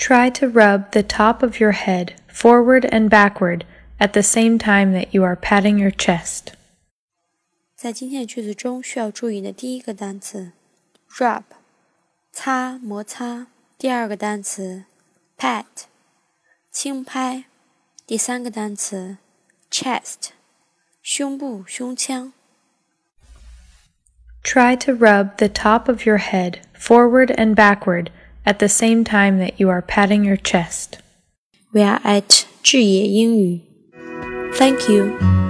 Try to rub the top of your head forward and backward at the same time that you are patting your chest. 在今天的句子中，需要注意的第一个单词 rub，擦摩擦；第二个单词 pat，轻拍；第三个单词 chest，胸部、胸腔。Try to rub the top of your head forward and backward at the same time that you are patting your chest. We are at 智也英语. Thank you.